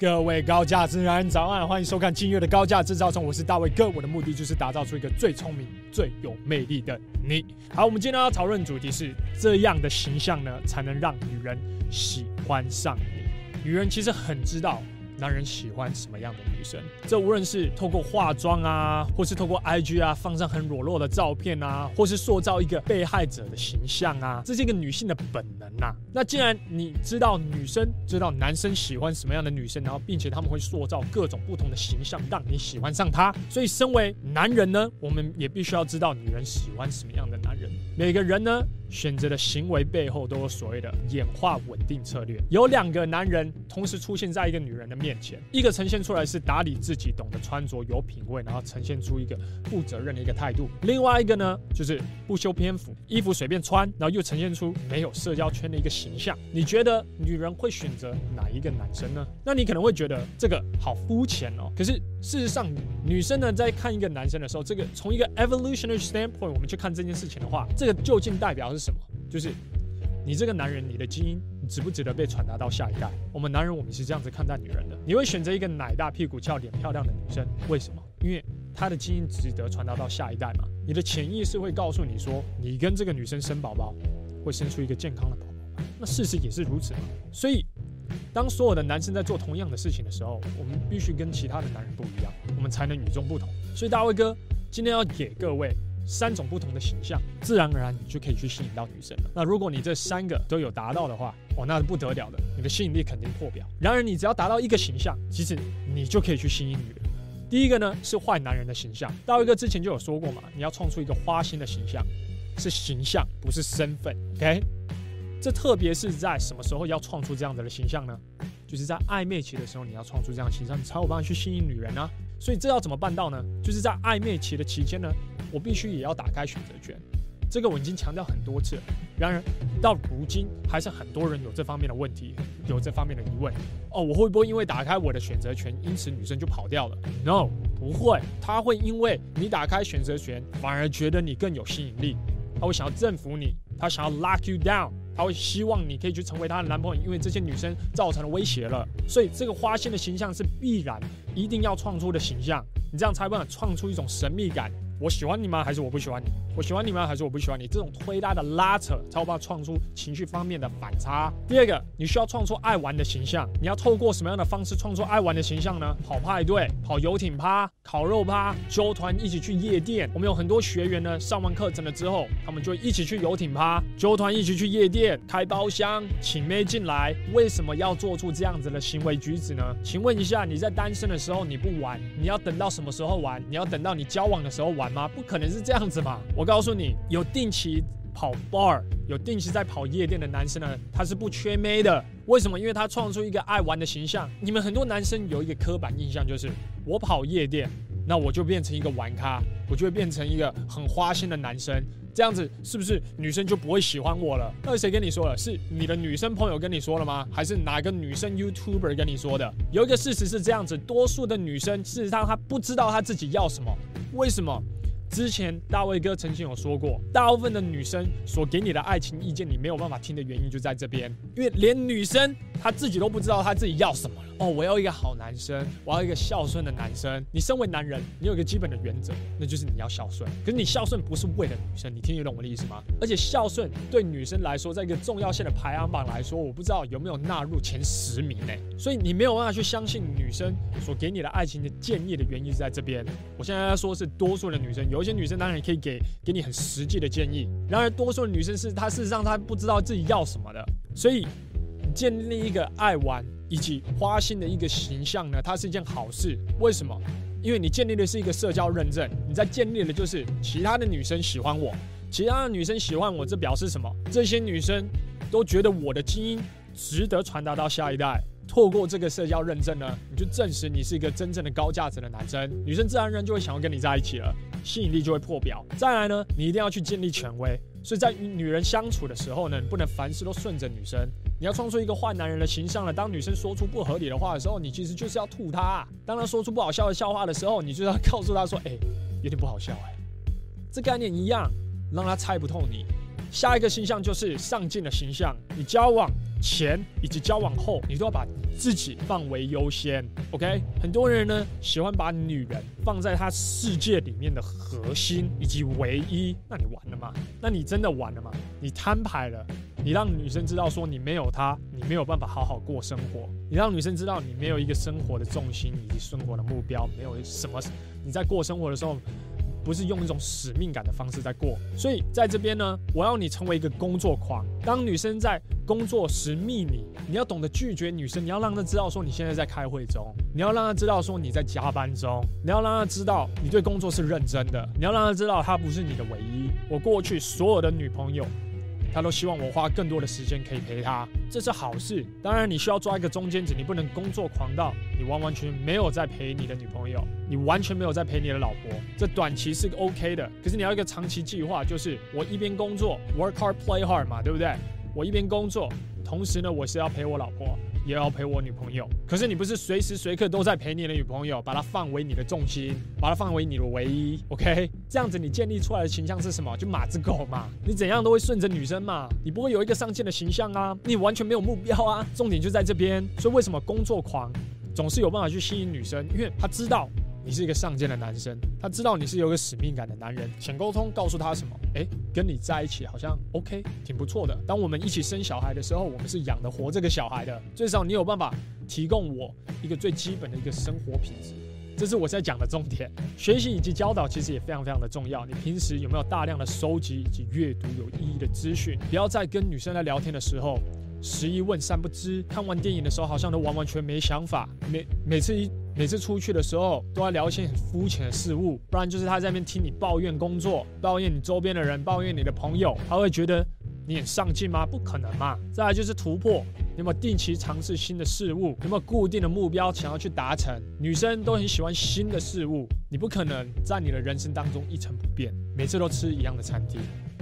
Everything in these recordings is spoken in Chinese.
各位高价自然早安，欢迎收看今日的高价制造中，我是大卫哥，我的目的就是打造出一个最聪明、最有魅力的你。好，我们今天要讨论主题是这样的形象呢，才能让女人喜欢上你。女人其实很知道。男人喜欢什么样的女生？这无论是透过化妆啊，或是透过 IG 啊，放上很裸露的照片啊，或是塑造一个被害者的形象啊，这是一个女性的本能呐、那既然你知道女生知道男生喜欢什么样的女生，然后并且他们会塑造各种不同的形象，让你喜欢上他，所以身为男人呢，我们也必须要知道女人喜欢什么样的男人。每个人呢，选择的行为背后都有所谓的演化稳定策略。有两个男人同时出现在一个女人的面面前，一个呈现出来是打理自己、懂得穿着、有品味，然后呈现出一个负责任的一个态度；另外一个呢，就是不修边幅，衣服随便穿，然后又呈现出没有社交圈的一个形象。你觉得女人会选择哪一个男生呢？那你可能会觉得这个好肤浅哦。可是事实上，女生呢在看一个男生的时候，这个从一个 evolutionary standpoint 我们去看这件事情的话，这个究竟代表是什么？就是你这个男人，你的基因值不值得被传达到下一代？我们男人，我们是这样子看待女人的。你会选择一个奶大、屁股翘、脸漂亮的女生，为什么？因为她的基因值得传达到下一代嘛。你的潜意识会告诉你说，你跟这个女生生宝宝，会生出一个健康的宝宝。那事实也是如此嘛。所以，当所有的男生在做同样的事情的时候，我们必须跟其他的男人不一样，我们才能与众不同。所以，大卫哥今天要给各位。三种不同的形象，自然而然你就可以去吸引到女生了。那如果你这三个都有达到的话，哦，那是不得了的，你的吸引力肯定破表。然而，你只要达到一个形象，其实你就可以去吸引女人。第一个呢是坏男人的形象，大卫哥之前就有说过嘛，你要创出一个花心的形象，是形象，不是身份。OK，这特别是在什么时候要创出这样子的形象呢？就是在暧昧期的时候，你要创出这样形象，你才有办法去吸引女人啊。所以这要怎么办到呢？就是在暧昧期的期间呢，我必须也要打开选择权。这个我已经强调很多次了。然而到如今，还是很多人有这方面的问题，有这方面的疑问。哦，我会不会因为打开我的选择权，因此女生就跑掉了？No，不会。她会因为你打开选择权，反而觉得你更有吸引力。她会想要征服你，她想要 lock you down。他会希望你可以去成为他的男朋友，因为这些女生造成了威胁了，所以这个花心的形象是必然一定要创出的形象，你这样才会创出一种神秘感。我喜欢你吗？还是我不喜欢你？我喜欢你吗？还是我不喜欢你？这种推拉的拉扯，才有办法创出情绪方面的反差。第二个，你需要创出爱玩的形象。你要透过什么样的方式创出爱玩的形象呢？跑派对、跑游艇趴、烤肉趴、揪团一起去夜店。我们有很多学员呢，上完课程了之后，他们就一起去游艇趴、揪团一起去夜店、开包厢、请妹进来。为什么要做出这样子的行为举止呢？请问一下，你在单身的时候你不玩，你要等到什么时候玩？你要等到你交往的时候玩？吗？不可能是这样子嘛！我告诉你，有定期跑 bar、有定期在跑夜店的男生呢，他是不缺妹的。为什么？因为他创出一个爱玩的形象。你们很多男生有一个刻板印象，就是我跑夜店，那我就变成一个玩咖，我就会变成一个很花心的男生。这样子是不是女生就不会喜欢我了？那谁跟你说了？是你的女生朋友跟你说了吗？还是哪个女生 YouTuber 跟你说的？有一个事实是这样子：多数的女生事实上她不知道她自己要什么。为什么？之前大卫哥曾经有说过，大部分的女生所给你的爱情意见，你没有办法听的原因就在这边，因为连女生她自己都不知道她自己要什么了。哦，我要一个好男生，我要一个孝顺的男生。你身为男人，你有一个基本的原则，那就是你要孝顺。可是你孝顺不是为了女生，你听得懂我的意思吗？而且孝顺对女生来说，在一个重要性的排行榜来说，我不知道有没有纳入前十名呢。所以你没有办法去相信女生所给你的爱情的建议的原因是在这边。我现在要说是多数的女生，有有些女生当然也可以给给你很实际的建议，然而多数的女生是她事实上她不知道自己要什么的，所以建立一个爱玩。以及花心的一个形象呢，它是一件好事。为什么？因为你建立的是一个社交认证，你在建立的就是其他的女生喜欢我，其他的女生喜欢我，这表示什么？这些女生都觉得我的基因值得传达到下一代。透过这个社交认证呢，你就证实你是一个真正的高价值的男生，女生自然而然就会想要跟你在一起了，吸引力就会破表。再来呢，你一定要去建立权威，所以在与女人相处的时候呢，你不能凡事都顺着女生。你要创出一个坏男人的形象了。当女生说出不合理的话的时候，你其实就是要吐她；当她说出不好笑的笑话的时候，你就要告诉她说：“哎，有点不好笑哎。”这概念一样，让她猜不透你。下一个形象就是上进的形象。你交往前以及交往后，你都要把自己放为优先。OK，很多人呢喜欢把女人放在他世界里面的核心以及唯一，那你完了吗？那你真的完了吗？你摊牌了，你让女生知道说你没有她，你没有办法好好过生活。你让女生知道你没有一个生活的重心以及生活的目标，没有什么你在过生活的时候。不是用一种使命感的方式在过，所以在这边呢，我要你成为一个工作狂。当女生在工作时密你，你要懂得拒绝女生，你要让她知道说你现在在开会中，你要让她知道说你在加班中，你要让她知道你对工作是认真的，你要让她知道她不是你的唯一。我过去所有的女朋友。他都希望我花更多的时间可以陪他，这是好事。当然，你需要抓一个中间值，你不能工作狂到你完完全全没有在陪你的女朋友，你完全没有在陪你的老婆。这短期是 OK 的，可是你要一个长期计划，就是我一边工作，work hard play hard 嘛，对不对？我一边工作，同时呢，我是要陪我老婆。也要陪我女朋友，可是你不是随时随刻都在陪你的女朋友，把她放为你的重心，把她放为你的唯一，OK？这样子你建立出来的形象是什么？就马子狗嘛，你怎样都会顺着女生嘛，你不会有一个上进的形象啊，你完全没有目标啊，重点就在这边。所以为什么工作狂总是有办法去吸引女生？因为他知道。你是一个上进的男生，他知道你是有个使命感的男人。想沟通，告诉他什么？诶，跟你在一起好像 OK，挺不错的。当我们一起生小孩的时候，我们是养得活这个小孩的。最少你有办法提供我一个最基本的一个生活品质，这是我在讲的重点。学习以及教导其实也非常非常的重要。你平时有没有大量的收集以及阅读有意义的资讯？不要在跟女生在聊天的时候，十一问三不知。看完电影的时候，好像都完完全没想法。每每次一。每次出去的时候，都要聊一些很肤浅的事物，不然就是他在那边听你抱怨工作，抱怨你周边的人，抱怨你的朋友，他会觉得你很上进吗？不可能嘛！再来就是突破，有没有定期尝试新的事物？有没有固定的目标想要去达成？女生都很喜欢新的事物，你不可能在你的人生当中一成不变，每次都吃一样的餐厅，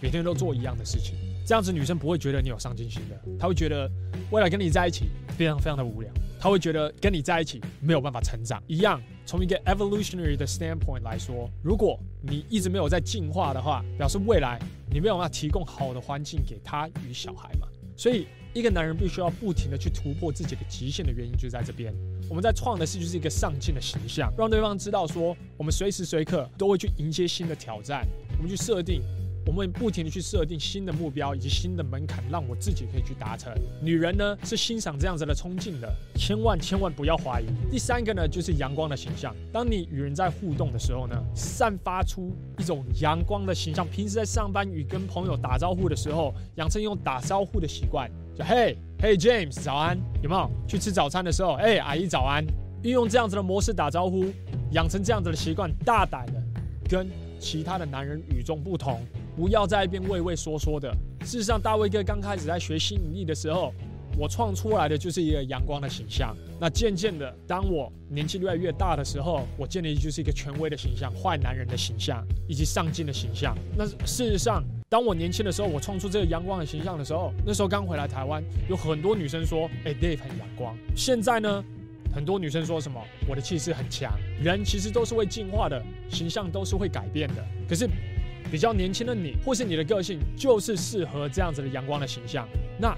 每天都做一样的事情，这样子女生不会觉得你有上进心的，她会觉得未来跟你在一起非常非常的无聊。她会觉得跟你在一起没有办法成长。一样，从一个 evolutionary 的 standpoint 来说，如果你一直没有在进化的话，表示未来你没有办法提供好的环境给他与小孩嘛。所以，一个男人必须要不停的去突破自己的极限的原因就在这边。我们在创的是就是一个上进的形象，让对方知道说，我们随时随刻都会去迎接新的挑战，我们去设定。我们不停的去设定新的目标以及新的门槛，让我自己可以去达成。女人呢是欣赏这样子的冲劲的，千万千万不要怀疑。第三个呢就是阳光的形象。当你与人在互动的时候呢，散发出一种阳光的形象。平时在上班与跟朋友打招呼的时候，养成用打招呼的习惯，就嘿嘿 James 早安，有没有？去吃早餐的时候，哎阿姨早安，运用这样子的模式打招呼，养成这样子的习惯，大胆的跟其他的男人与众不同。不要在一边畏畏缩缩的。事实上，大卫哥刚开始在学吸引力的时候，我创出来的就是一个阳光的形象。那渐渐的，当我年纪越来越大的时候，我建立就是一个权威的形象、坏男人的形象以及上进的形象。那事实上，当我年轻的时候，我创出这个阳光的形象的时候，那时候刚回来台湾，有很多女生说：“哎，Dave 很阳光。”现在呢，很多女生说什么：“我的气势很强。”人其实都是会进化的，形象都是会改变的。可是。比较年轻的你，或是你的个性，就是适合这样子的阳光的形象。那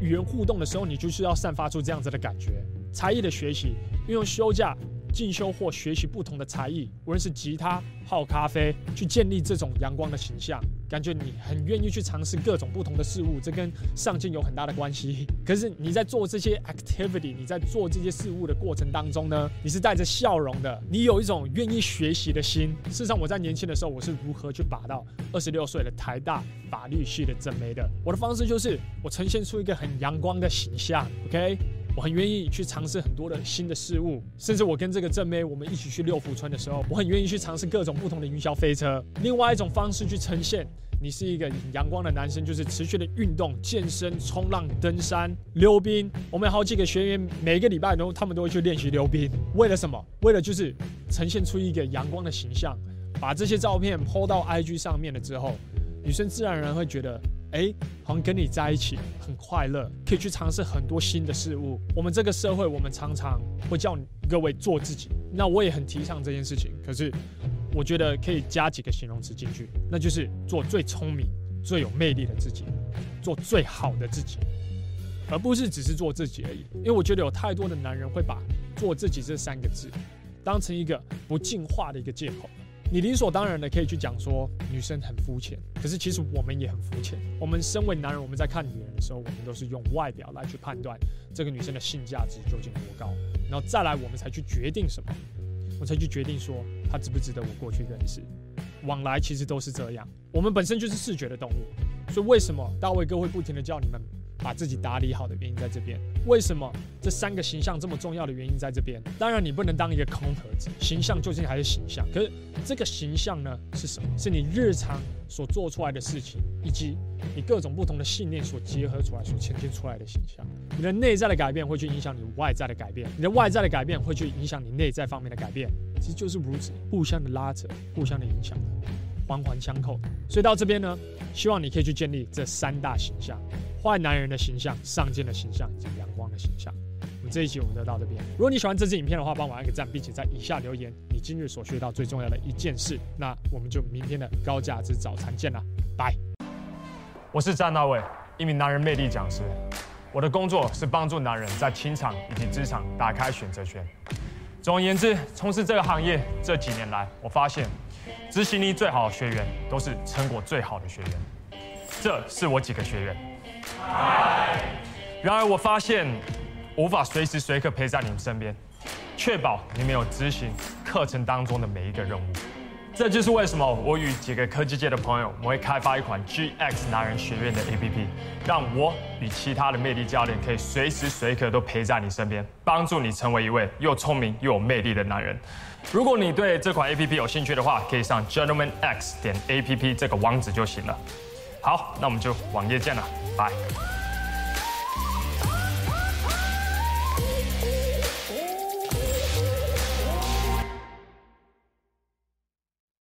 与人互动的时候，你就是要散发出这样子的感觉。才艺的学习，运用休假。进修或学习不同的才艺，无论是吉他、泡咖啡，去建立这种阳光的形象，感觉你很愿意去尝试各种不同的事物，这跟上进有很大的关系。可是你在做这些 activity，你在做这些事物的过程当中呢，你是带着笑容的，你有一种愿意学习的心。事实上，我在年轻的时候，我是如何去把到二十六岁的台大法律系的正妹的？我的方式就是我呈现出一个很阳光的形象，OK。我很愿意去尝试很多的新的事物，甚至我跟这个正妹，我们一起去六福村的时候，我很愿意去尝试各种不同的云霄飞车。另外一种方式去呈现你是一个阳光的男生，就是持续的运动、健身、冲浪、登山、溜冰。我们有好几个学员，每个礼拜都他们都会去练习溜冰，为了什么？为了就是呈现出一个阳光的形象。把这些照片 PO 到 IG 上面了之后，女生自然而然会觉得。哎，好像跟你在一起很快乐，可以去尝试很多新的事物。我们这个社会，我们常常会叫各位做自己，那我也很提倡这件事情。可是，我觉得可以加几个形容词进去，那就是做最聪明、最有魅力的自己，做最好的自己，而不是只是做自己而已。因为我觉得有太多的男人会把“做自己”这三个字当成一个不进化的一个借口。你理所当然的可以去讲说女生很肤浅，可是其实我们也很肤浅。我们身为男人，我们在看女人的时候，我们都是用外表来去判断这个女生的性价值究竟多高，然后再来我们才去决定什么，我才去决定说她值不值得我过去认识。往来其实都是这样，我们本身就是视觉的动物，所以为什么大卫哥会不停的叫你们？把自己打理好的原因在这边。为什么这三个形象这么重要的原因在这边？当然，你不能当一个空盒子。形象究竟还是形象？可是这个形象呢是什么？是你日常所做出来的事情，以及你各种不同的信念所结合出来、所呈现出来的形象。你的内在的改变会去影响你外在的改变，你的外在的改变会去影响你内在方面的改变。其实就是如此，互相的拉扯，互相的影响，环环相扣。所以到这边呢，希望你可以去建立这三大形象。坏男人的形象、上进的形象以及阳光的形象。我们这一期我们就到这边。如果你喜欢这支影片的话，帮我按个赞，并且在以下留言你今日所学到最重要的一件事。那我们就明天的高价值早餐见了，拜。我是詹大卫，一名男人魅力讲师。我的工作是帮助男人在情场以及职场打开选择权。总而言之，从事这个行业这几年来，我发现执行力最好的学员都是成果最好的学员。这是我几个学员。然而，我发现无法随时随刻陪在你们身边，确保你们有执行课程当中的每一个任务。这就是为什么我与几个科技界的朋友，我会开发一款 GX 男人学院的 APP，让我与其他的魅力教练可以随时随刻都陪在你身边，帮助你成为一位又聪明又有魅力的男人。如果你对这款 APP 有兴趣的话，可以上 gentlemanx 点 APP 这个网址就行了。好，那我们就网页见了，拜。